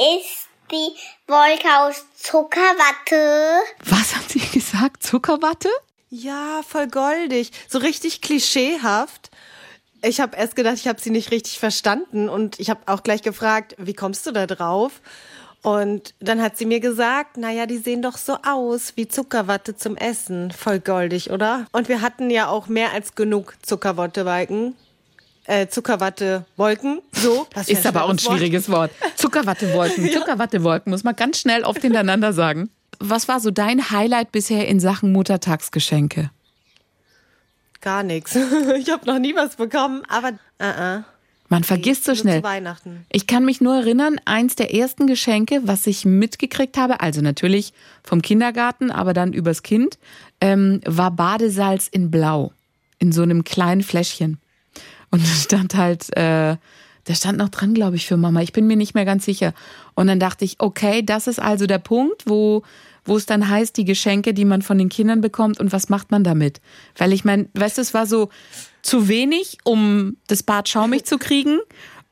ist die Wolke aus Zuckerwatte. Was hat sie gesagt? Zuckerwatte? Ja, voll goldig. So richtig klischeehaft. Ich habe erst gedacht, ich habe sie nicht richtig verstanden und ich habe auch gleich gefragt, wie kommst du da drauf? Und dann hat sie mir gesagt, naja, die sehen doch so aus wie Zuckerwatte zum Essen. Voll goldig, oder? Und wir hatten ja auch mehr als genug Zuckerwattebalken. Äh, Zuckerwattewolken. So. Das ist aber auch ein schwieriges Wort. Wort. Zuckerwattewolken. ja. Zuckerwattewolken muss man ganz schnell oft hintereinander sagen. Was war so dein Highlight bisher in Sachen Muttertagsgeschenke? Gar nichts. Ich habe noch nie was bekommen, aber uh -uh. Man vergisst so schnell. Ich kann mich nur erinnern, eins der ersten Geschenke, was ich mitgekriegt habe, also natürlich vom Kindergarten, aber dann übers Kind, ähm, war Badesalz in Blau. In so einem kleinen Fläschchen. Und da stand halt, äh, da stand noch dran, glaube ich, für Mama. Ich bin mir nicht mehr ganz sicher. Und dann dachte ich, okay, das ist also der Punkt, wo wo es dann heißt, die Geschenke, die man von den Kindern bekommt und was macht man damit? Weil ich meine, weißt du, es war so zu wenig, um das Bad schaumig zu kriegen,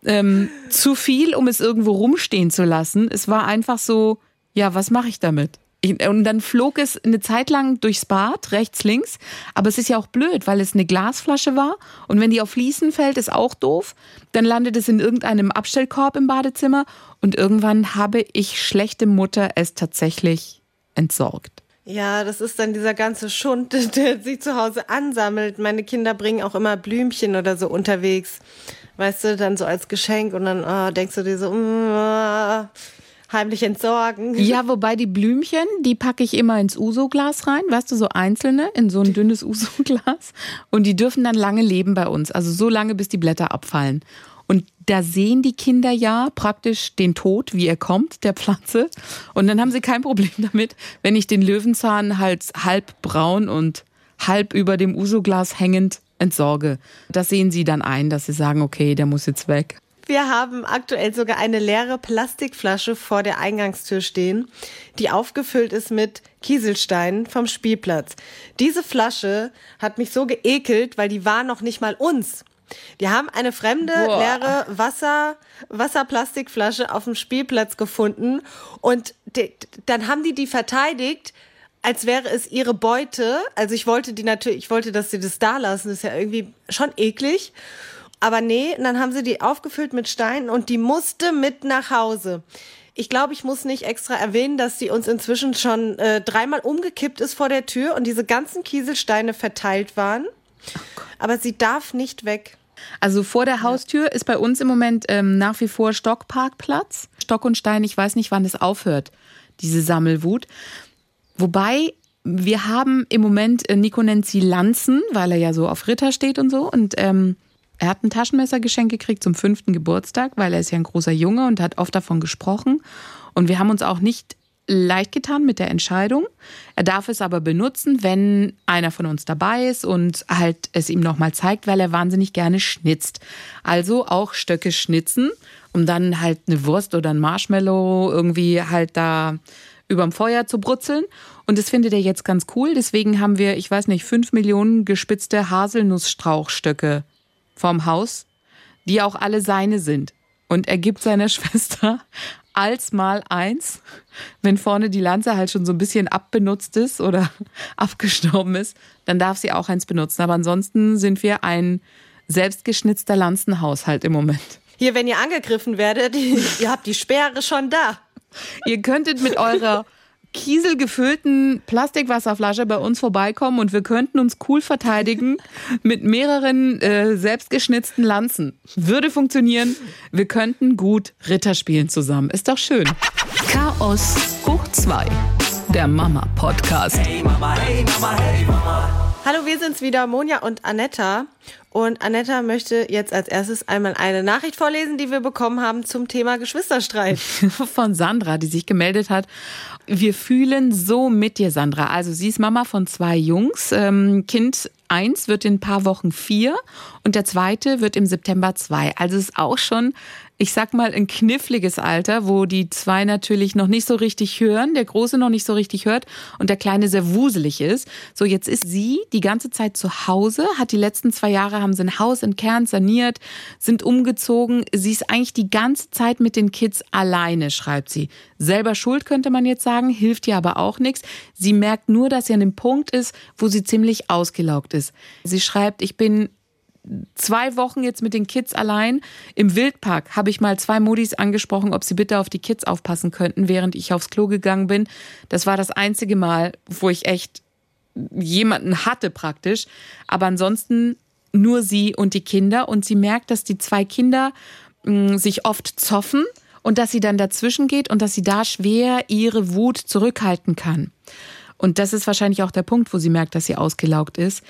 ähm, zu viel, um es irgendwo rumstehen zu lassen. Es war einfach so, ja, was mache ich damit? Und dann flog es eine Zeit lang durchs Bad, rechts, links. Aber es ist ja auch blöd, weil es eine Glasflasche war. Und wenn die auf Fliesen fällt, ist auch doof. Dann landet es in irgendeinem Abstellkorb im Badezimmer. Und irgendwann habe ich schlechte Mutter es tatsächlich entsorgt. Ja, das ist dann dieser ganze Schund, der sich zu Hause ansammelt. Meine Kinder bringen auch immer Blümchen oder so unterwegs. Weißt du, dann so als Geschenk und dann oh, denkst du dir so, oh, heimlich entsorgen. Ja, wobei die Blümchen, die packe ich immer ins Uso-Glas rein, weißt du, so einzelne in so ein dünnes Uso-Glas. Und die dürfen dann lange leben bei uns. Also so lange, bis die Blätter abfallen. Und da sehen die Kinder ja praktisch den Tod, wie er kommt, der Pflanze. Und dann haben sie kein Problem damit, wenn ich den Löwenzahn halt halb braun und halb über dem Uso-Glas hängend entsorge. Das sehen sie dann ein, dass sie sagen, okay, der muss jetzt weg. Wir haben aktuell sogar eine leere Plastikflasche vor der Eingangstür stehen, die aufgefüllt ist mit Kieselsteinen vom Spielplatz. Diese Flasche hat mich so geekelt, weil die war noch nicht mal uns. Die haben eine fremde, Boah. leere Wasser, Wasserplastikflasche auf dem Spielplatz gefunden und die, dann haben die die verteidigt, als wäre es ihre Beute. Also ich wollte die natürlich, ich wollte, dass sie das da lassen. Das ist ja irgendwie schon eklig. Aber nee, und dann haben sie die aufgefüllt mit Steinen und die musste mit nach Hause. Ich glaube, ich muss nicht extra erwähnen, dass sie uns inzwischen schon äh, dreimal umgekippt ist vor der Tür und diese ganzen Kieselsteine verteilt waren. Oh Aber sie darf nicht weg. Also vor der Haustür ist bei uns im Moment ähm, nach wie vor Stockparkplatz. Stock und Stein, ich weiß nicht, wann es aufhört, diese Sammelwut. Wobei wir haben im Moment, äh, Nico nennt sie Lanzen, weil er ja so auf Ritter steht und so. Und ähm, er hat ein Taschenmessergeschenk gekriegt zum fünften Geburtstag, weil er ist ja ein großer Junge und hat oft davon gesprochen. Und wir haben uns auch nicht leicht getan mit der Entscheidung. Er darf es aber benutzen, wenn einer von uns dabei ist und halt es ihm nochmal zeigt, weil er wahnsinnig gerne schnitzt. Also auch Stöcke schnitzen, um dann halt eine Wurst oder ein Marshmallow irgendwie halt da überm Feuer zu brutzeln. Und das findet er jetzt ganz cool. Deswegen haben wir, ich weiß nicht, fünf Millionen gespitzte Haselnussstrauchstöcke vorm Haus, die auch alle seine sind. Und er gibt seiner Schwester als mal eins, wenn vorne die Lanze halt schon so ein bisschen abbenutzt ist oder abgestorben ist, dann darf sie auch eins benutzen. Aber ansonsten sind wir ein selbstgeschnitzter Lanzenhaushalt im Moment. Hier, wenn ihr angegriffen werdet, ihr habt die Sperre schon da. Ihr könntet mit eurer kieselgefüllten Plastikwasserflasche bei uns vorbeikommen und wir könnten uns cool verteidigen mit mehreren äh, selbstgeschnitzten Lanzen. Würde funktionieren. Wir könnten gut Ritter spielen zusammen. Ist doch schön. Chaos hoch 2. Der Mama Podcast. Hey Mama, hey Mama, hey Mama. Hallo, wir sind's wieder, Monja und Anetta. Und Anetta möchte jetzt als erstes einmal eine Nachricht vorlesen, die wir bekommen haben zum Thema Geschwisterstreit. Von Sandra, die sich gemeldet hat. Wir fühlen so mit dir, Sandra. Also sie ist Mama von zwei Jungs. Ähm, kind eins wird in ein paar Wochen vier und der zweite wird im September zwei. Also es ist auch schon ich sag mal, ein kniffliges Alter, wo die zwei natürlich noch nicht so richtig hören, der Große noch nicht so richtig hört und der Kleine sehr wuselig ist. So, jetzt ist sie die ganze Zeit zu Hause, hat die letzten zwei Jahre, haben sie ein Haus entkernt, saniert, sind umgezogen. Sie ist eigentlich die ganze Zeit mit den Kids alleine, schreibt sie. Selber schuld könnte man jetzt sagen, hilft ihr aber auch nichts. Sie merkt nur, dass sie an dem Punkt ist, wo sie ziemlich ausgelaugt ist. Sie schreibt, ich bin zwei Wochen jetzt mit den Kids allein. Im Wildpark habe ich mal zwei Modis angesprochen, ob sie bitte auf die Kids aufpassen könnten, während ich aufs Klo gegangen bin. Das war das einzige Mal, wo ich echt jemanden hatte praktisch. Aber ansonsten nur sie und die Kinder. Und sie merkt, dass die zwei Kinder mh, mm, sich oft zoffen und dass sie dann dazwischen geht und dass sie da schwer ihre Wut zurückhalten kann. Und das ist wahrscheinlich auch der Punkt, wo sie merkt, dass sie ausgelaugt ist.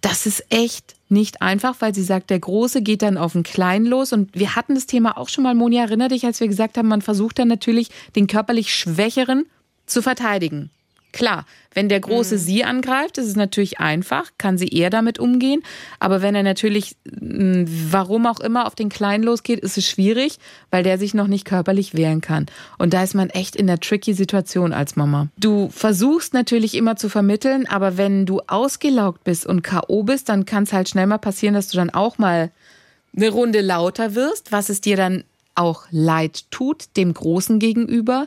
Das ist echt nicht einfach, weil sie sagt, der Große geht dann auf den Kleinen los. Und wir hatten das Thema auch schon mal, Moni, erinnere dich, als wir gesagt haben, man versucht dann natürlich, den körperlich Schwächeren zu verteidigen. Klar, wenn der Große mhm. sie angreift, ist es natürlich einfach, kann sie eher damit umgehen. Aber wenn er natürlich, hm, warum auch immer, auf den Kleinen losgeht, ist es schwierig, weil der sich noch nicht körperlich wehren kann. Und da ist man echt in der tricky Situation als Mama. Du versuchst natürlich immer zu vermitteln, aber wenn du ausgelaugt bist und K.O. bist, dann kann es halt schnell mal passieren, dass du dann auch mal eine Runde lauter wirst, was es dir dann auch leid tut, dem Großen gegenüber.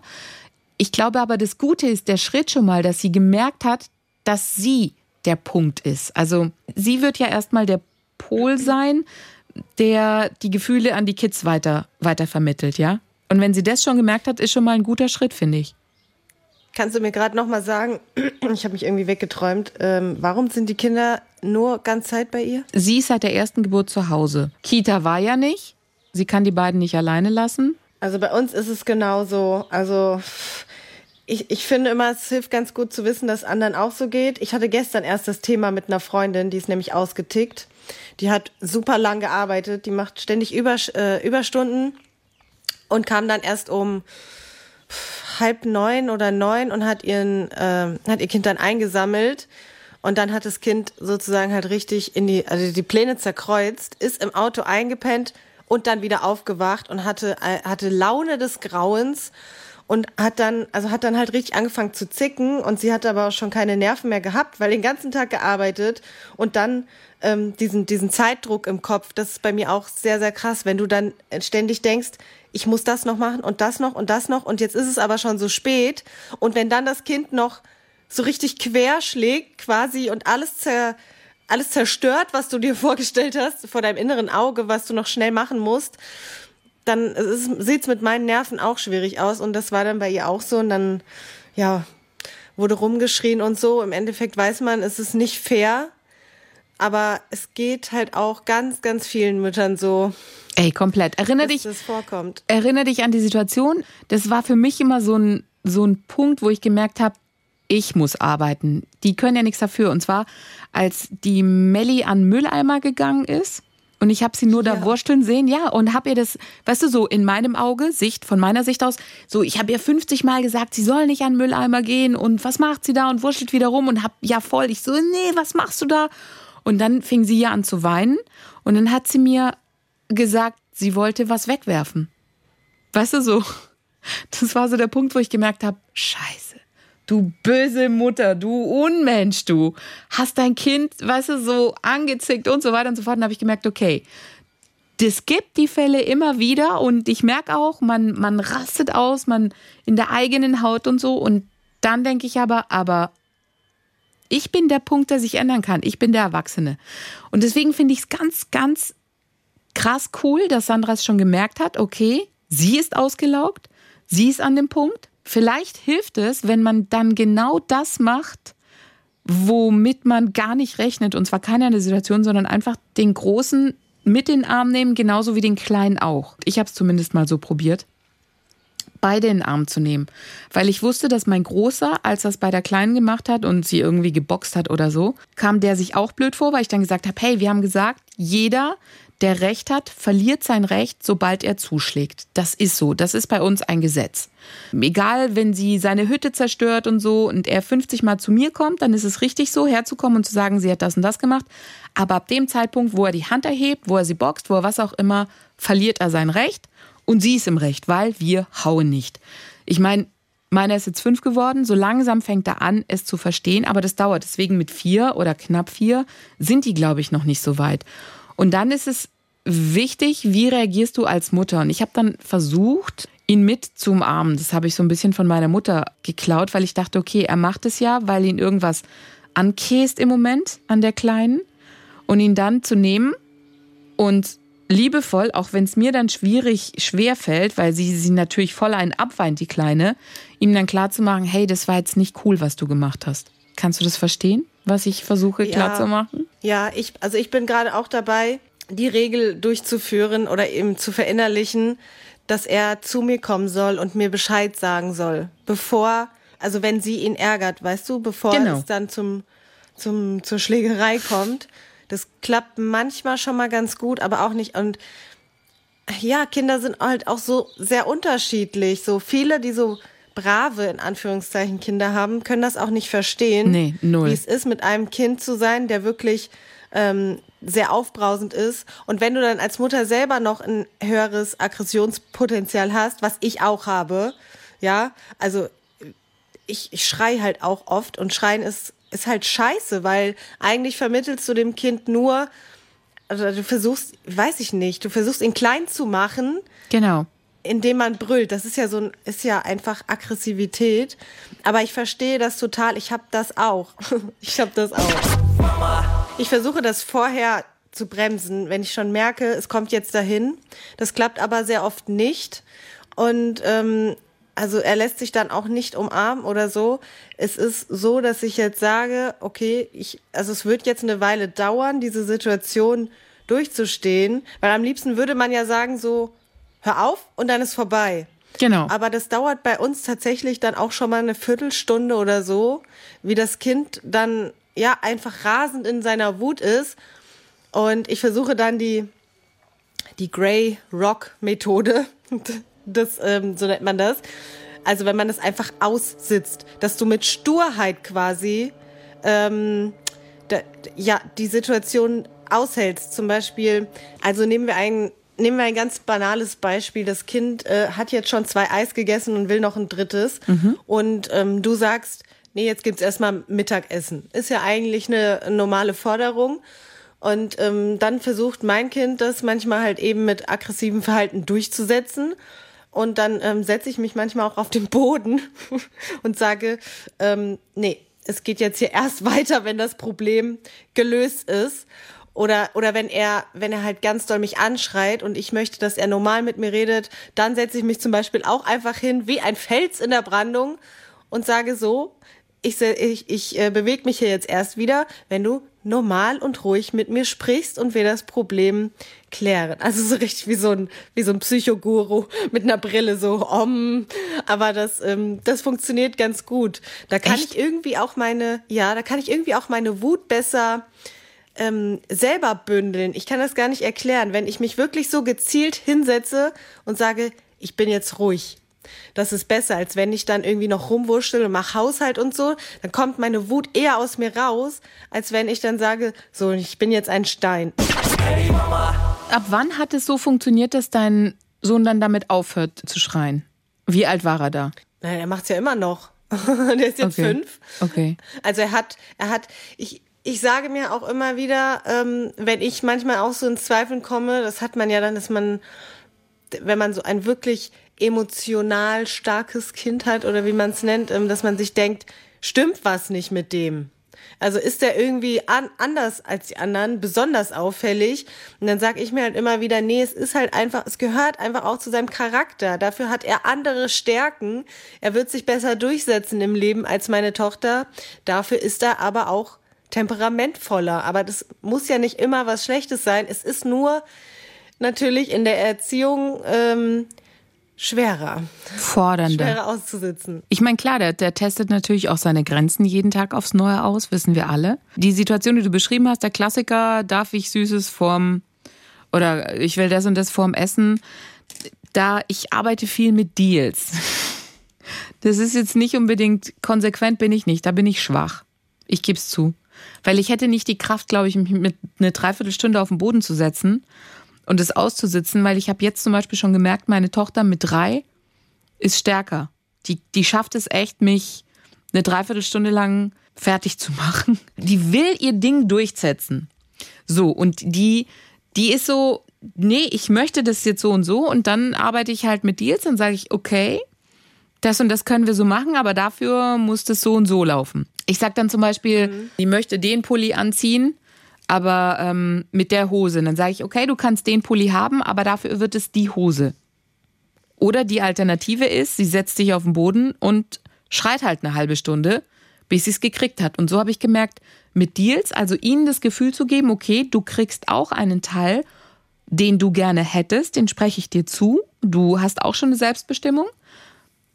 Ich glaube aber, das Gute ist der Schritt schon mal, dass sie gemerkt hat, dass sie der Punkt ist. Also sie wird ja erstmal der Pol sein, der die Gefühle an die Kids weiter, weiter vermittelt, ja? Und wenn sie das schon gemerkt hat, ist schon mal ein guter Schritt, finde ich. Kannst du mir gerade noch mal sagen, ich habe mich irgendwie weggeträumt, ähm, warum sind die Kinder nur ganz Zeit bei ihr? Sie ist seit der ersten Geburt zu Hause. Kita war ja nicht. Sie kann die beiden nicht alleine lassen. Also bei uns ist es genauso. Also ich, ich finde immer, es hilft ganz gut zu wissen, dass anderen auch so geht. Ich hatte gestern erst das Thema mit einer Freundin, die ist nämlich ausgetickt. Die hat super lang gearbeitet, die macht ständig Über, äh, Überstunden und kam dann erst um halb neun oder neun und hat ihren äh, hat ihr Kind dann eingesammelt und dann hat das Kind sozusagen halt richtig in die also die Pläne zerkreuzt, ist im Auto eingepennt und dann wieder aufgewacht und hatte äh, hatte Laune des Grauens und hat dann, also hat dann halt richtig angefangen zu zicken und sie hat aber auch schon keine Nerven mehr gehabt, weil den ganzen Tag gearbeitet und dann ähm, diesen, diesen Zeitdruck im Kopf, das ist bei mir auch sehr, sehr krass, wenn du dann ständig denkst, ich muss das noch machen und das noch und das noch und jetzt ist es aber schon so spät. Und wenn dann das Kind noch so richtig quer schlägt quasi und alles zer, alles zerstört, was du dir vorgestellt hast, vor deinem inneren Auge, was du noch schnell machen musst, dann sieht es mit meinen Nerven auch schwierig aus und das war dann bei ihr auch so und dann, ja, wurde rumgeschrien und so. Im Endeffekt weiß man, es ist nicht fair, aber es geht halt auch ganz, ganz vielen Müttern so. Ey, komplett. Erinner dich, das vorkommt. Erinner dich an die Situation. Das war für mich immer so ein, so ein Punkt, wo ich gemerkt habe, ich muss arbeiten. Die können ja nichts dafür. Und zwar, als die Melli an Mülleimer gegangen ist und ich habe sie nur da wursteln sehen, ja, und habe ihr das, weißt du, so in meinem Auge, Sicht, von meiner Sicht aus, so, ich habe ihr 50 Mal gesagt, sie soll nicht an Mülleimer gehen und was macht sie da und wurschtelt wieder rum und hab, ja voll, ich so, nee, was machst du da? Und dann fing sie ja an zu weinen und dann hat sie mir gesagt, sie wollte was wegwerfen. Weißt du, so, das war so der Punkt, wo ich gemerkt habe, scheiße du böse Mutter, du Unmensch, du hast dein Kind, weißt du, so angezickt und so weiter und so fort. Und habe ich gemerkt, okay, das gibt die Fälle immer wieder und ich merke auch, man, man rastet aus, man in der eigenen Haut und so. Und dann denke ich aber, aber ich bin der Punkt, der sich ändern kann. Ich bin der Erwachsene. Und deswegen finde ich es ganz, ganz krass cool, dass Sandra es schon gemerkt hat, okay, sie ist ausgelaugt, sie ist an dem Punkt Vielleicht hilft es, wenn man dann genau das macht, womit man gar nicht rechnet. Und zwar keine eine Situation, sondern einfach den Großen mit den Arm nehmen, genauso wie den Kleinen auch. Ich habe es zumindest mal so probiert beide in den Arm zu nehmen. Weil ich wusste, dass mein Großer, als das bei der Kleinen gemacht hat und sie irgendwie geboxt hat oder so, kam der sich auch blöd vor, weil ich dann gesagt habe, hey, wir haben gesagt, jeder, der Recht hat, verliert sein Recht, sobald er zuschlägt. Das ist so. Das ist bei uns ein Gesetz. Egal, wenn sie seine Hütte zerstört und so und er 50 Mal zu mir kommt, dann ist es richtig so, herzukommen und zu sagen, sie hat das und das gemacht. Aber ab dem Zeitpunkt, wo er die Hand erhebt, wo er sie boxt, wo er was auch immer, verliert er sein Recht. Und sie ist im Recht, weil wir hauen nicht. Ich meine, meiner ist jetzt fünf geworden. So langsam fängt er an, es zu verstehen, aber das dauert. Deswegen mit vier oder knapp vier sind die, glaube ich, noch nicht so weit. Und dann ist es wichtig, wie reagierst du als Mutter? Und ich habe dann versucht, ihn mit zu umarmen. Das habe ich so ein bisschen von meiner Mutter geklaut, weil ich dachte, okay, er macht es ja, weil ihn irgendwas ankäst im Moment an der Kleinen. Und ihn dann zu nehmen und liebevoll, auch wenn es mir dann schwierig, schwer fällt, weil sie sie natürlich voll einen abweint, die Kleine, ihm dann klar zu machen, hey, das war jetzt nicht cool, was du gemacht hast. Kannst du das verstehen, was ich versuche Ja. klar zu machen? Ja, ich, also ich bin gerade auch dabei, die Regel durchzuführen oder eben zu verinnerlichen, dass er zu mir kommen soll und mir Bescheid sagen soll, bevor, also wenn sie ihn ärgert, weißt du, bevor Genau. es dann zum, zum, zur Schlägerei kommt. Das klappt manchmal schon mal ganz gut, aber auch nicht. Und ja, Kinder sind halt auch so sehr unterschiedlich. So viele, die so brave, in Anführungszeichen, Kinder haben, können das auch nicht verstehen. Nee, null. Wie es ist, mit einem Kind zu sein, der wirklich ähm, sehr aufbrausend ist. Und wenn du dann als Mutter selber noch ein höheres Aggressionspotenzial hast, was ich auch habe, ja, also ich, ich schrei halt auch oft und schreien ist, ist halt scheiße, weil eigentlich vermittelst du dem Kind nur, also du versuchst, weiß ich nicht, du versuchst ihn klein zu machen, Genau. Indem man brüllt. Das ist ja so ein, ist ja einfach Aggressivität. Aber ich verstehe das total. Ich habe das auch. Ich habe das auch. Ich versuche das vorher zu bremsen, wenn ich schon merke, es kommt jetzt dahin. Das klappt aber sehr oft nicht. Und ähm, also er lässt sich dann auch nicht umarmen oder so. Es ist so, dass ich jetzt sage, okay, ich, also es wird jetzt eine Weile dauern, diese Situation durchzustehen, weil am liebsten würde man ja sagen so, hör auf und dann ist vorbei. Genau. Aber das dauert bei uns tatsächlich dann auch schon mal eine Viertelstunde oder so, wie das Kind dann ja einfach rasend in seiner Wut ist. Und ich versuche dann die, die Grey Rock Methode, das, ähm, so nennt man das. Also wenn man das einfach aussitzt, dass du mit Sturheit quasi ähm, da, ja, die Situation aushältst. Zum Beispiel, also nehmen wir ein, nehmen wir ein ganz banales Beispiel. Das Kind äh, hat jetzt schon zwei Eis gegessen und will noch ein drittes. Und ähm, du sagst, nee, jetzt gibt's erstmal Mittagessen. Ist ja eigentlich eine normale Forderung. Und ähm, dann versucht mein Kind das manchmal halt eben mit aggressivem Verhalten durchzusetzen. Und dann ähm, setze ich mich manchmal auch auf den Boden und sage, ähm, nee, es geht jetzt hier erst weiter, wenn das Problem gelöst ist. Oder, oder wenn er, wenn er halt ganz doll mich anschreit und ich möchte, dass er normal mit mir redet, dann setze ich mich zum Beispiel auch einfach hin wie ein Fels in der Brandung und sage so, ich, ich, ich äh, bewege mich hier jetzt erst wieder, wenn du normal und ruhig mit mir sprichst und wir das Problem klären. Also so richtig wie so ein, wie so ein Psychoguru mit einer Brille, so om. Aber das, ähm, das funktioniert ganz gut. Da kann Echt? ich irgendwie auch meine, ja, da kann ich irgendwie auch meine Wut besser ähm, selber bündeln. Ich kann das gar nicht erklären. Wenn ich mich wirklich so gezielt hinsetze und sage, ich bin jetzt ruhig. Das ist besser, als wenn ich dann irgendwie noch rumwurschtel und mache Haushalt und so. Dann kommt meine Wut eher aus mir raus, als wenn ich dann sage, so, ich bin jetzt ein Stein. Ab wann hat es so funktioniert, dass dein Sohn dann damit aufhört zu schreien? Wie alt war er da? Nein, er macht's ja immer noch. Der ist jetzt Okay. fünf. Okay. Also er hat, er hat, ich, ich sage mir auch immer wieder, ähm, wenn ich manchmal auch so ins Zweifeln komme, das hat man ja dann, dass man, wenn man so ein wirklich emotional starkes Kind hat oder wie man es nennt, ähm, dass man sich denkt, stimmt was nicht mit dem? Also ist der irgendwie an, anders als die anderen, besonders auffällig? Und dann sage ich mir halt immer wieder, nee, es ist halt einfach, es gehört einfach auch zu seinem Charakter. Dafür hat er andere Stärken. Er wird sich besser durchsetzen im Leben als meine Tochter. Dafür ist er aber auch temperamentvoller. Aber das muss ja nicht immer was Schlechtes sein. Es ist nur natürlich in der Erziehung ähm, schwerer, Fordernder. schwerer auszusitzen. Ich meine, klar, der, der testet natürlich auch seine Grenzen jeden Tag aufs Neue aus, wissen wir alle. Die Situation, die du beschrieben hast, der Klassiker, darf ich Süßes vorm oder ich will das und das vorm Essen. Da ich arbeite viel mit Deals. Das ist jetzt nicht unbedingt konsequent bin ich nicht, da bin ich schwach. Ich geb's zu. Weil ich hätte nicht die Kraft, glaube ich, mich mit eine Dreiviertelstunde auf den Boden zu setzen und es auszusitzen, weil ich habe jetzt zum Beispiel schon gemerkt, meine Tochter mit drei ist stärker. Die, die schafft es echt, mich eine Dreiviertelstunde lang fertig zu machen. Die will ihr Ding durchsetzen. So, und die, die ist so, nee, ich möchte das jetzt so und so und dann arbeite ich halt mit Deals und sage ich, okay, das und das können wir so machen, aber dafür muss das so und so laufen. Ich sag dann zum Beispiel, mhm. die möchte den Pulli anziehen, aber ähm, mit der Hose. Und dann sage ich, okay, du kannst den Pulli haben, aber dafür wird es die Hose. Oder die Alternative ist, sie setzt sich auf den Boden und schreit halt eine halbe Stunde, bis sie es gekriegt hat. Und so habe ich gemerkt, mit Deals, also ihnen das Gefühl zu geben, okay, du kriegst auch einen Teil, den du gerne hättest, den spreche ich dir zu. Du hast auch schon eine Selbstbestimmung,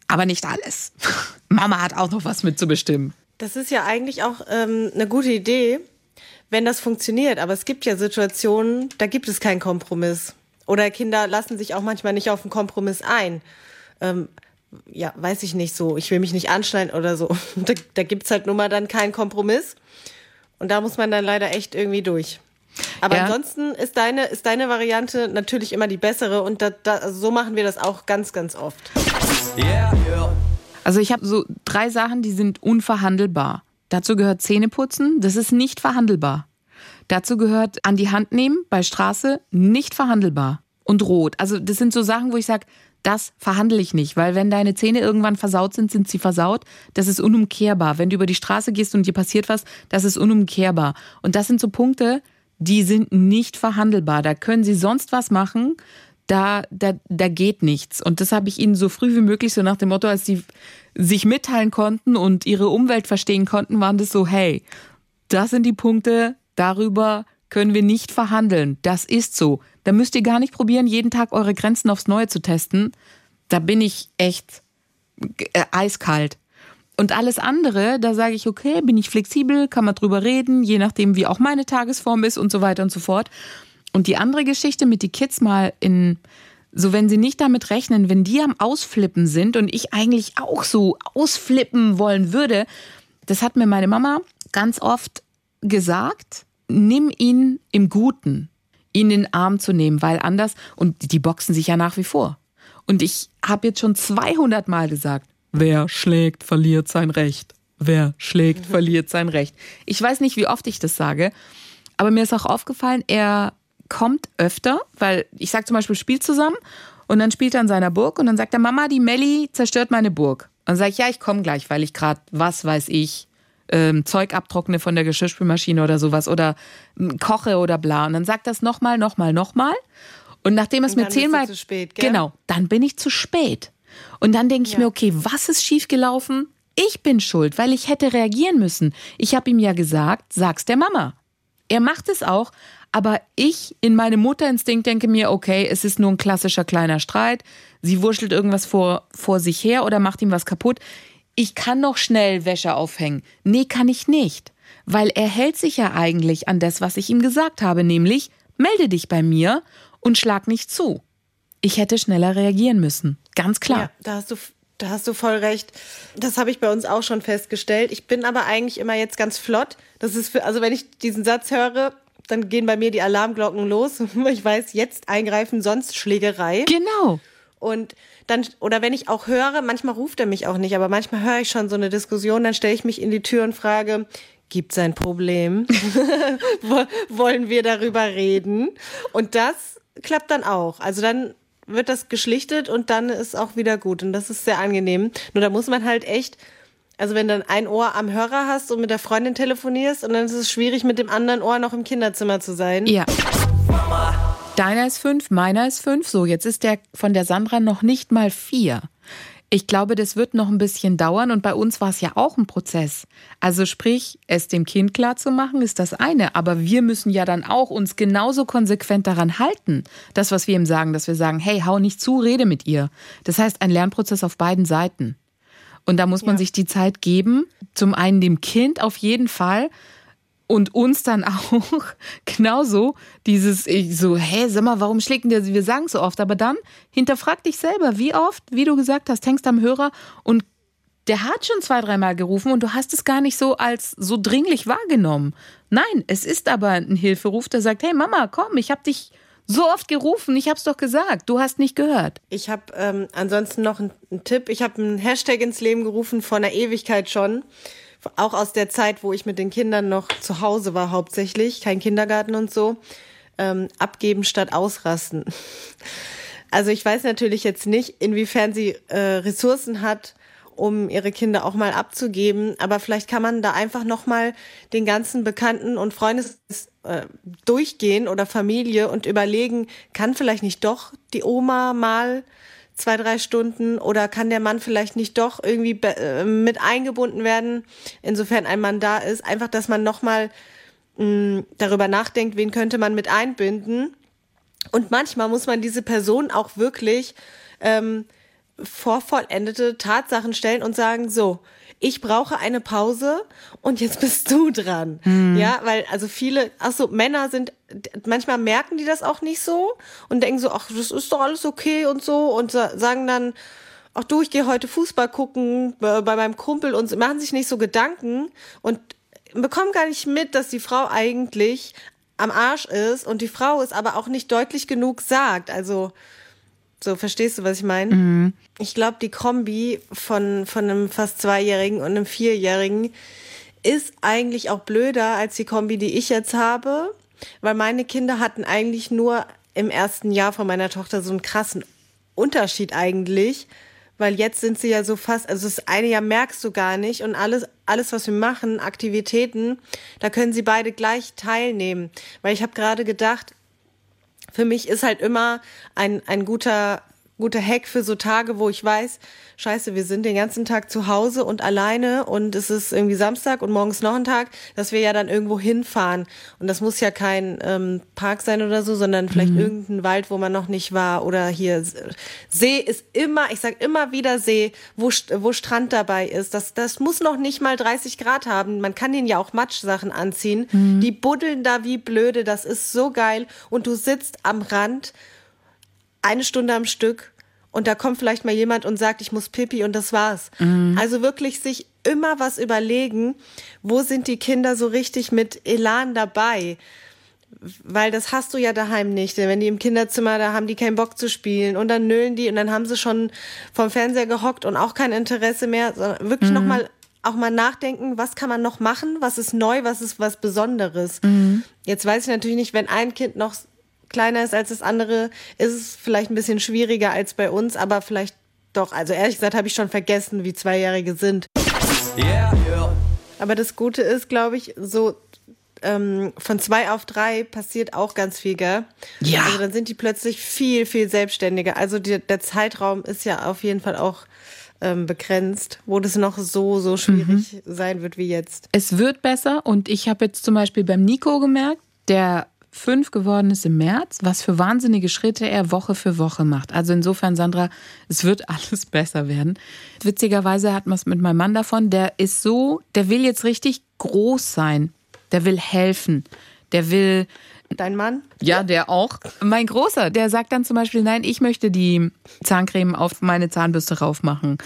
aber nicht alles. Mama hat auch noch was mitzubestimmen. Das ist ja eigentlich auch ähm, eine gute Idee, wenn das funktioniert. Aber es gibt ja Situationen, da gibt es keinen Kompromiss. Oder Kinder lassen sich auch manchmal nicht auf einen Kompromiss ein. Ähm, ja, weiß ich nicht so. Ich will mich nicht anschneiden oder so. Da, da gibt's halt nun mal dann keinen Kompromiss. Und da muss man dann leider echt irgendwie durch. Aber ja. ansonsten ist deine, ist deine Variante natürlich immer die bessere und da, da, so machen wir das auch ganz, ganz oft. Yeah. Also ich habe so drei Sachen, die sind unverhandelbar. Dazu gehört Zähneputzen, das ist nicht verhandelbar. Dazu gehört an die Hand nehmen bei Straße, nicht verhandelbar. Und rot. Also das sind so Sachen, wo ich sage, das verhandle ich nicht, weil wenn deine Zähne irgendwann versaut sind, sind sie versaut. Das ist unumkehrbar. Wenn du über die Straße gehst und dir passiert was, das ist unumkehrbar. Und das sind so Punkte, die sind nicht verhandelbar. Da können sie sonst was machen. Da, da, da geht nichts. Und das habe ich ihnen so früh wie möglich, so nach dem Motto, als sie sich mitteilen konnten und ihre Umwelt verstehen konnten, waren das so, hey, das sind die Punkte, darüber können wir nicht verhandeln. Das ist so. Da müsst ihr gar nicht probieren, jeden Tag eure Grenzen aufs Neue zu testen. Da bin ich echt äh, eiskalt. Und alles andere, da sage ich, okay, bin ich flexibel, kann man drüber reden, je nachdem, wie auch meine Tagesform ist und so weiter und so fort. Und die andere Geschichte mit die Kids mal in, so wenn sie nicht damit rechnen, wenn die am Ausflippen sind und ich eigentlich auch so ausflippen wollen würde, das hat mir meine Mama ganz oft gesagt, nimm ihn im Guten, ihn in den Arm zu nehmen, weil anders, und die boxen sich ja nach wie vor. Und ich habe jetzt schon 200 Mal gesagt, Wer schlägt, verliert sein Recht. Wer schlägt, verliert sein Recht. Ich weiß nicht, wie oft ich das sage, aber mir ist auch aufgefallen, er kommt öfter, weil ich sage zum Beispiel, spielt zusammen und dann spielt er an seiner Burg und dann sagt er, Mama, die Melli zerstört meine Burg. Und dann sage ich, ja, ich komme gleich, weil ich gerade, was weiß ich, ähm, Zeug abtrockne von der Geschirrspülmaschine oder sowas oder ähm, koche oder bla. Und dann sagt das nochmal, nochmal, nochmal. Und nachdem es mir zehnmal. Genau, dann bin ich zu spät. Und dann denke ich ja. mir, okay, was ist schiefgelaufen? Ich bin schuld, weil ich hätte reagieren müssen. Ich habe ihm ja gesagt, sag's der Mama. Er macht es auch, aber ich in meinem Mutterinstinkt denke mir, okay, es ist nur ein klassischer kleiner Streit. Sie wurschtelt irgendwas vor, vor sich her oder macht ihm was kaputt. Ich kann noch schnell Wäsche aufhängen. Nee, kann ich nicht. Weil er hält sich ja eigentlich an das, was ich ihm gesagt habe, nämlich melde dich bei mir und schlag nicht zu. Ich hätte schneller reagieren müssen. Ganz klar. Ja, da hast du da hast du voll recht. Das habe ich bei uns auch schon festgestellt. Ich bin aber eigentlich immer jetzt ganz flott. Das ist für, also wenn ich diesen Satz höre, dann gehen bei mir die Alarmglocken los. Ich weiß, jetzt eingreifen, sonst Schlägerei. Genau. Und dann, oder wenn ich auch höre, manchmal ruft er mich auch nicht, aber manchmal höre ich schon so eine Diskussion, dann stelle ich mich in die Tür und frage, gibt es ein Problem? Wollen wir darüber reden? Und das klappt dann auch. Also dann wird das geschlichtet und dann ist auch wieder gut. Und das ist sehr angenehm. Nur da muss man halt echt, also wenn dann ein Ohr am Hörer hast und mit der Freundin telefonierst und dann ist es schwierig, mit dem anderen Ohr noch im Kinderzimmer zu sein. Ja. Deiner ist fünf, meiner ist fünf. So, jetzt ist der von der Sandra noch nicht mal vier. Ich glaube, das wird noch ein bisschen dauern und bei uns war es ja auch ein Prozess. Also sprich, es dem Kind klar zu machen, ist das eine, aber wir müssen ja dann auch uns genauso konsequent daran halten. Das, was wir ihm sagen, dass wir sagen, hey, hau nicht zu, rede mit ihr. Das heißt, ein Lernprozess auf beiden Seiten. Und da muss man ja. sich die Zeit geben, zum einen dem Kind auf jeden Fall, und uns dann auch genauso dieses, so, hä, sag mal, warum schlägt denn der, wir sagen so oft, aber dann hinterfrag dich selber, wie oft, wie du gesagt hast, hängst am Hörer und der hat schon zwei, dreimal gerufen und du hast es gar nicht so als so dringlich wahrgenommen. Nein, es ist aber ein Hilferuf, der sagt, hey Mama, komm, ich hab dich so oft gerufen, ich hab's doch gesagt, du hast nicht gehört. Ich habe ähm, ansonsten noch einen, einen Tipp. Ich habe einen Hashtag ins Leben gerufen vor einer Ewigkeit schon. Auch aus der Zeit, wo ich mit den Kindern noch zu Hause war, hauptsächlich, kein Kindergarten und so. Ähm, abgeben statt ausrasten. Also ich weiß natürlich jetzt nicht, inwiefern sie äh, Ressourcen hat, um ihre Kinder auch mal abzugeben. Aber vielleicht kann man da einfach nochmal den ganzen Bekannten und Freundes äh, durchgehen oder Familie und überlegen, kann vielleicht nicht doch die Oma mal zwei, drei Stunden oder kann der Mann vielleicht nicht doch irgendwie äh, mit eingebunden werden, insofern ein Mann da ist. Einfach, dass man nochmal mm, darüber nachdenkt, wen könnte man mit einbinden. Und manchmal muss man diese Person auch wirklich ähm, vor vollendete Tatsachen stellen und sagen, so, ich brauche eine Pause und jetzt bist du dran. Mhm. Ja, weil also viele, ach so, Männer sind, manchmal merken die das auch nicht so und denken so, ach, das ist doch alles okay und so und sagen dann, ach du, ich gehe heute Fußball gucken bei meinem Kumpel und machen sich nicht so Gedanken und bekommen gar nicht mit, dass die Frau eigentlich am Arsch ist und die Frau es aber auch nicht deutlich genug sagt. Also so, verstehst du, was ich meine? Mhm. Ich glaube, die Kombi von, von einem fast Zweijährigen und einem Vierjährigen ist eigentlich auch blöder als die Kombi, die ich jetzt habe, weil meine Kinder hatten eigentlich nur im ersten Jahr von meiner Tochter so einen krassen Unterschied eigentlich, weil jetzt sind sie ja so fast, also das eine Jahr merkst du gar nicht und alles, alles was wir machen, Aktivitäten, da können sie beide gleich teilnehmen, weil ich habe gerade gedacht, für mich ist halt immer ein, ein guter, guter Hack für so Tage, wo ich weiß, scheiße, wir sind den ganzen Tag zu Hause und alleine und es ist irgendwie Samstag und morgens noch ein Tag, dass wir ja dann irgendwo hinfahren. Und das muss ja kein ähm, Park sein oder so, sondern vielleicht mhm. irgendein Wald, wo man noch nicht war. Oder hier See ist immer, ich sag immer wieder See, wo, wo Strand dabei ist. Das, das muss noch nicht mal 30 Grad haben. Man kann den ja auch Matschsachen anziehen. Mhm. Die buddeln da wie blöde. Das ist so geil. Und du sitzt am Rand eine Stunde am Stück und da kommt vielleicht mal jemand und sagt, ich muss pipi und das war's. Mhm. Also wirklich sich immer was überlegen, wo sind die Kinder so richtig mit Elan dabei? Weil das hast du ja daheim nicht. Wenn die im Kinderzimmer, da haben die keinen Bock zu spielen und dann nölen die und dann haben sie schon vom Fernseher gehockt und auch kein Interesse mehr, sondern wirklich mhm. nochmal auch mal nachdenken, was kann man noch machen, was ist neu, was ist was Besonderes. Mhm. Jetzt weiß ich natürlich nicht, wenn ein Kind noch kleiner ist als das andere, ist es vielleicht ein bisschen schwieriger als bei uns, aber vielleicht doch. Also ehrlich gesagt habe ich schon vergessen, wie Zweijährige sind. Yeah. Aber das Gute ist, glaube ich, so ähm, von zwei auf drei passiert auch ganz viel, gell? Ja. Also dann sind die plötzlich viel, viel selbstständiger. Also die, der Zeitraum ist ja auf jeden Fall auch ähm, begrenzt, wo das noch so, so schwierig mhm. sein wird wie jetzt. Es wird besser und ich habe jetzt zum Beispiel beim Nico gemerkt, der fünf geworden ist im März, was für wahnsinnige Schritte er Woche für Woche macht. Also insofern, Sandra, es wird alles besser werden. Witzigerweise hat man es mit meinem Mann davon, der ist so, der will jetzt richtig groß sein. Der will helfen. Der will. Dein Mann? Ja, der auch. Mein Großer, der sagt dann zum Beispiel, nein, ich möchte die Zahncreme auf meine Zahnbürste raufmachen.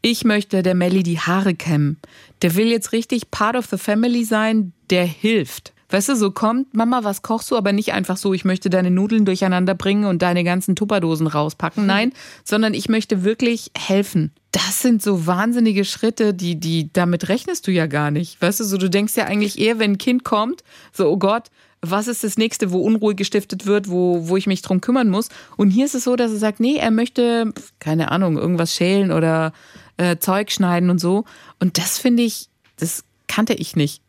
Ich möchte der Melli die Haare kämmen. Der will jetzt richtig part of the family sein, der hilft. Weißt du, so kommt, Mama, was kochst du? Aber nicht einfach so, ich möchte deine Nudeln durcheinander bringen und deine ganzen Tupperdosen rauspacken. Hm. Nein, sondern ich möchte wirklich helfen. Das sind so wahnsinnige Schritte, die, die, damit rechnest du ja gar nicht. Weißt du, so, du denkst ja eigentlich eher, wenn ein Kind kommt, so, oh Gott, was ist das nächste, wo Unruhe gestiftet wird, wo, wo ich mich drum kümmern muss? Und hier ist es so, dass er sagt, nee, er möchte, keine Ahnung, irgendwas schälen oder äh, Zeug schneiden und so. Und das finde ich, das kannte ich nicht.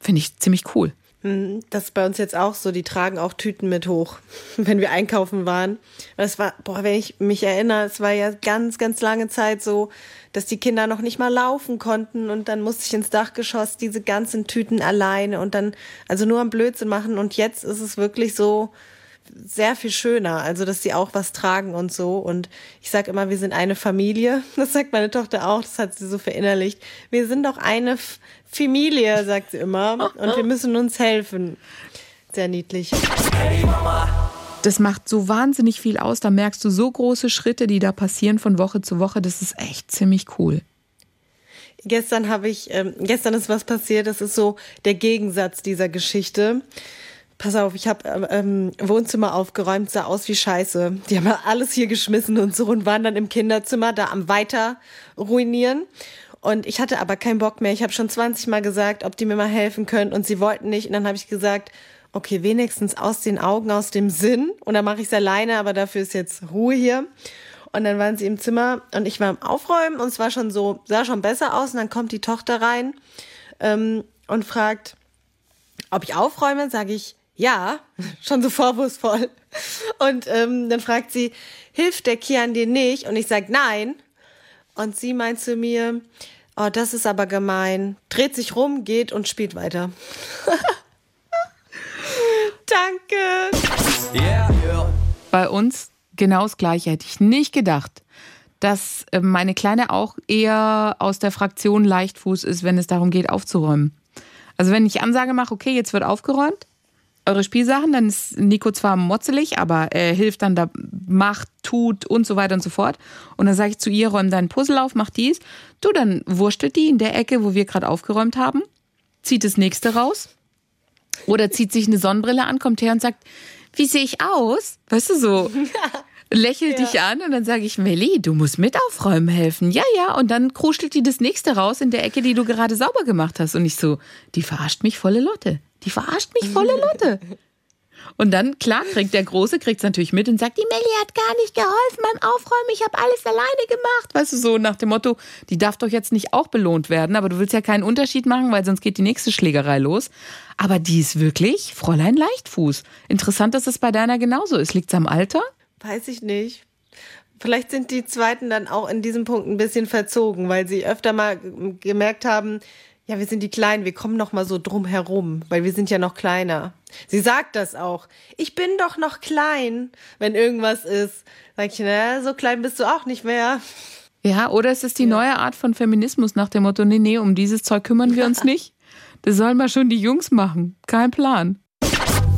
Finde ich ziemlich cool. Hm, das ist bei uns jetzt auch so, die tragen auch Tüten mit hoch, wenn wir einkaufen waren. Das war, boah, wenn ich mich erinnere, es war ja ganz, ganz lange Zeit so, dass die Kinder noch nicht mal laufen konnten und dann musste ich ins Dachgeschoss diese ganzen Tüten alleine und dann, also nur am Blödsinn machen und jetzt ist es wirklich so, sehr viel schöner, also dass sie auch was tragen und so. Und ich sage immer, wir sind eine Familie. Das sagt meine Tochter auch, das hat sie so verinnerlicht. Wir sind doch eine F Familie, sagt sie immer. Und wir müssen uns helfen. Sehr niedlich. Das macht so wahnsinnig viel aus. Da merkst du so große Schritte, die da passieren von Woche zu Woche. Das ist echt ziemlich cool. Gestern habe ich, ähm, gestern ist was passiert. Das ist so der Gegensatz dieser Geschichte. Pass auf, ich habe ähm, Wohnzimmer aufgeräumt, sah aus wie Scheiße. Die haben alles hier geschmissen und so und waren dann im Kinderzimmer da am weiter ruinieren. Und ich hatte aber keinen Bock mehr. Ich habe schon 20 Mal gesagt, ob die mir mal helfen können und sie wollten nicht. Und dann habe ich gesagt, okay, wenigstens aus den Augen, aus dem Sinn. Und dann mache ich es alleine, aber dafür ist jetzt Ruhe hier. Und dann waren sie im Zimmer und ich war am Aufräumen und es war schon so, sah schon besser aus. Und dann kommt die Tochter rein ähm, und fragt, ob ich aufräume. Sage ich, ja, schon so vorwurfsvoll. Und ähm, dann fragt sie, hilft der Kian dir nicht? Und ich sage, nein. Und sie meint zu mir, oh, das ist aber gemein. Dreht sich rum, geht und spielt weiter. Danke. Yeah. Bei uns genau das Gleiche. Hätte ich nicht gedacht, dass äh, meine Kleine auch eher aus der Fraktion Leichtfuß ist, wenn es darum geht, aufzuräumen. Also wenn ich Ansage mache, okay, jetzt wird aufgeräumt, eure Spielsachen, dann ist Nico zwar motzelig, aber er hilft dann da, macht, tut und so weiter und so fort. Und dann sage ich zu ihr, räum deinen Puzzle auf, mach dies. Du, dann wurstelt die in der Ecke, wo wir gerade aufgeräumt haben, zieht das nächste raus oder zieht sich eine Sonnenbrille an, kommt her und sagt, wie sehe ich aus? Weißt du so? lächelt ja. dich an und dann sage ich, Melli, du musst mit aufräumen helfen. Ja, ja. Und dann kruschelt die das nächste raus in der Ecke, die du gerade sauber gemacht hast. Und ich so, die verarscht mich volle Lotte. Die verarscht mich volle Lotte. Und dann, klar, kriegt der Große, kriegt es natürlich mit und sagt, die Melli hat gar nicht geholfen beim Aufräumen, ich habe alles alleine gemacht. Weißt du, so nach dem Motto, die darf doch jetzt nicht auch belohnt werden, aber du willst ja keinen Unterschied machen, weil sonst geht die nächste Schlägerei los. Aber die ist wirklich Fräulein Leichtfuß. Interessant, dass es bei deiner genauso ist. Liegt es am Alter? Weiß ich nicht. Vielleicht sind die Zweiten dann auch in diesem Punkt ein bisschen verzogen, weil sie öfter mal gemerkt haben, ja, wir sind die Kleinen, wir kommen noch mal so drum herum, weil wir sind ja noch kleiner. Sie sagt das auch. Ich bin doch noch klein, wenn irgendwas ist. Sag ich, na, so klein bist du auch nicht mehr. Ja, oder es ist die ja. neue Art von Feminismus nach dem Motto, nee, nee, um dieses Zeug kümmern wir uns nicht. Das sollen mal schon die Jungs machen. Kein Plan.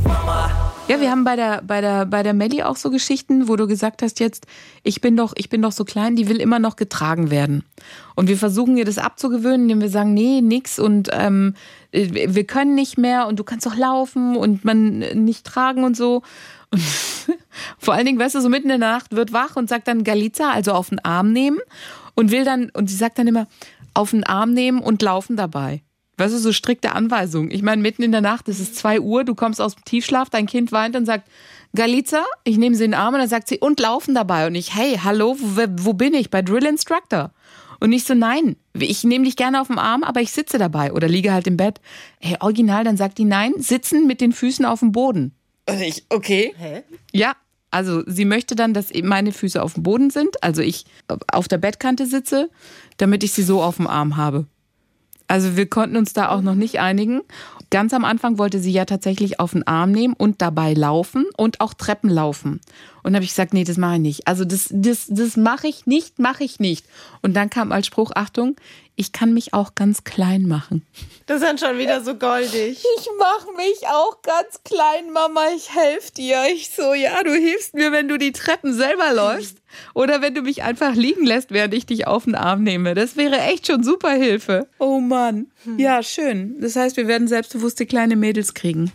Mama. Ja, wir haben bei der, bei der, bei der Melli auch so Geschichten, wo du gesagt hast jetzt, ich bin doch, ich bin doch so klein, die will immer noch getragen werden. Und wir versuchen ihr das abzugewöhnen, indem wir sagen, nee, nix und ähm, wir können nicht mehr und du kannst doch laufen und man nicht tragen und so. Und vor allen Dingen, weißt du, so mitten in der Nacht wird wach und sagt dann Galiza, also auf den Arm nehmen und will dann, und sie sagt dann immer, auf den Arm nehmen und laufen dabei. Weißt du, so strikte Anweisungen. Ich meine, mitten in der Nacht, es ist zwei Uhr, du kommst aus dem Tiefschlaf, dein Kind weint und sagt, Galiza, ich nehme sie in den Arm und dann sagt sie, und laufen dabei. Und ich, hey, hallo, wo, wo bin ich? Bei Drill Instructor. Und nicht so, nein, ich nehme dich gerne auf den Arm, aber ich sitze dabei oder liege halt im Bett. Hey, original, dann sagt die nein, sitzen mit den Füßen auf dem Boden. Und ich, okay. Hä? Ja, also sie möchte dann, dass meine Füße auf dem Boden sind, also ich auf der Bettkante sitze, damit ich sie so auf dem Arm habe. Also wir konnten uns da auch noch nicht einigen. Ganz am Anfang wollte sie ja tatsächlich auf den Arm nehmen und dabei laufen und auch Treppen laufen. Und habe ich gesagt, nee, das mache ich nicht. Also das, das, das mache ich nicht, mache ich nicht. Und dann kam als Spruch, Achtung, ich kann mich auch ganz klein machen. Das ist dann schon wieder so goldig. Ich mache mich auch ganz klein, Mama, ich helfe dir. Ich so, ja, du hilfst mir, wenn du die Treppen selber läufst oder wenn du mich einfach liegen lässt, während ich dich auf den Arm nehme. Das wäre echt schon super Hilfe. Oh Mann. Ja, schön. Das heißt, wir werden selbstbewusste kleine Mädels kriegen.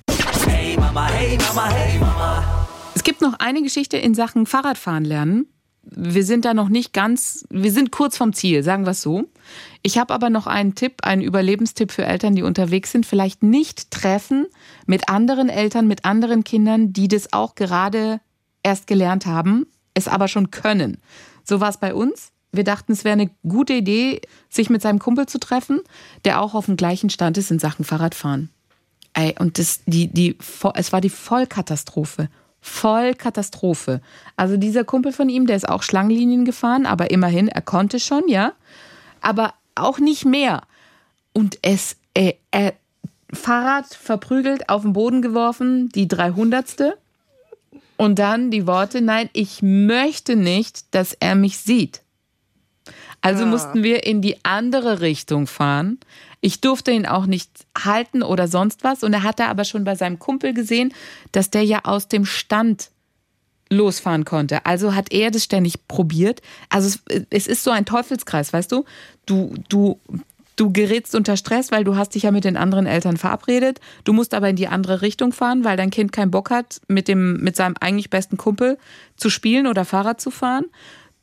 Hey Mama, hey Mama, hey Mama. Es gibt noch eine Geschichte in Sachen Fahrradfahren lernen. Wir sind da noch nicht ganz, wir sind kurz vom Ziel, sagen wir es so. Ich habe aber noch einen Tipp, einen Überlebenstipp für Eltern, die unterwegs sind. Vielleicht nicht treffen mit anderen Eltern, mit anderen Kindern, die das auch gerade erst gelernt haben, es aber schon können. So war es bei uns. Wir dachten, es wäre eine gute Idee, sich mit seinem Kumpel zu treffen, der auch auf dem gleichen Stand ist in Sachen Fahrradfahren. Ey, und das, die, die, es war die Vollkatastrophe. Vollkatastrophe. Also dieser Kumpel von ihm, der ist auch Schlangenlinien gefahren, aber immerhin, er konnte schon, ja. Aber auch nicht mehr. Und es, äh, äh, Fahrrad verprügelt, auf den Boden geworfen, die 300. Und dann die Worte, nein, ich möchte nicht, dass er mich sieht. Also ja. mussten wir in die andere Richtung fahren. Ich durfte ihn auch nicht halten oder sonst was. Und er hatte aber schon bei seinem Kumpel gesehen, dass der ja aus dem Stand losfahren konnte. Also hat er das ständig probiert. Also es, es ist so ein Teufelskreis, weißt du? Du, du Du gerätst unter Stress, weil du hast dich ja mit den anderen Eltern verabredet. Du musst aber in die andere Richtung fahren, weil dein Kind keinen Bock hat, mit, dem, mit seinem eigentlich besten Kumpel zu spielen oder Fahrrad zu fahren.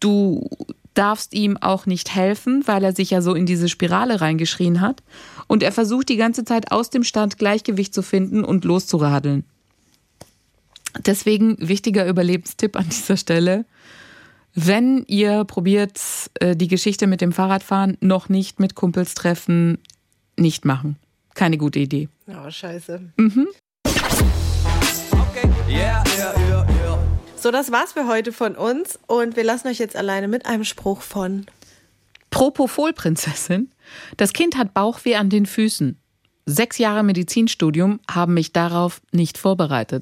Du darfst ihm auch nicht helfen, weil er sich ja so in diese Spirale reingeschrien hat. Und er versucht die ganze Zeit aus dem Stand Gleichgewicht zu finden und loszuradeln. Deswegen wichtiger Überlebenstipp an dieser Stelle. Wenn ihr probiert, äh, die Geschichte mit dem Fahrradfahren noch nicht mit Kumpels treffen, nicht machen. Keine gute Idee. Oh, scheiße. Mhm. Okay. Yeah, yeah, yeah, yeah. So, das war's für heute von uns und wir lassen euch jetzt alleine mit einem Spruch von Propofol-Prinzessin. Das Kind hat Bauchweh an den Füßen. Sechs Jahre Medizinstudium haben mich darauf nicht vorbereitet.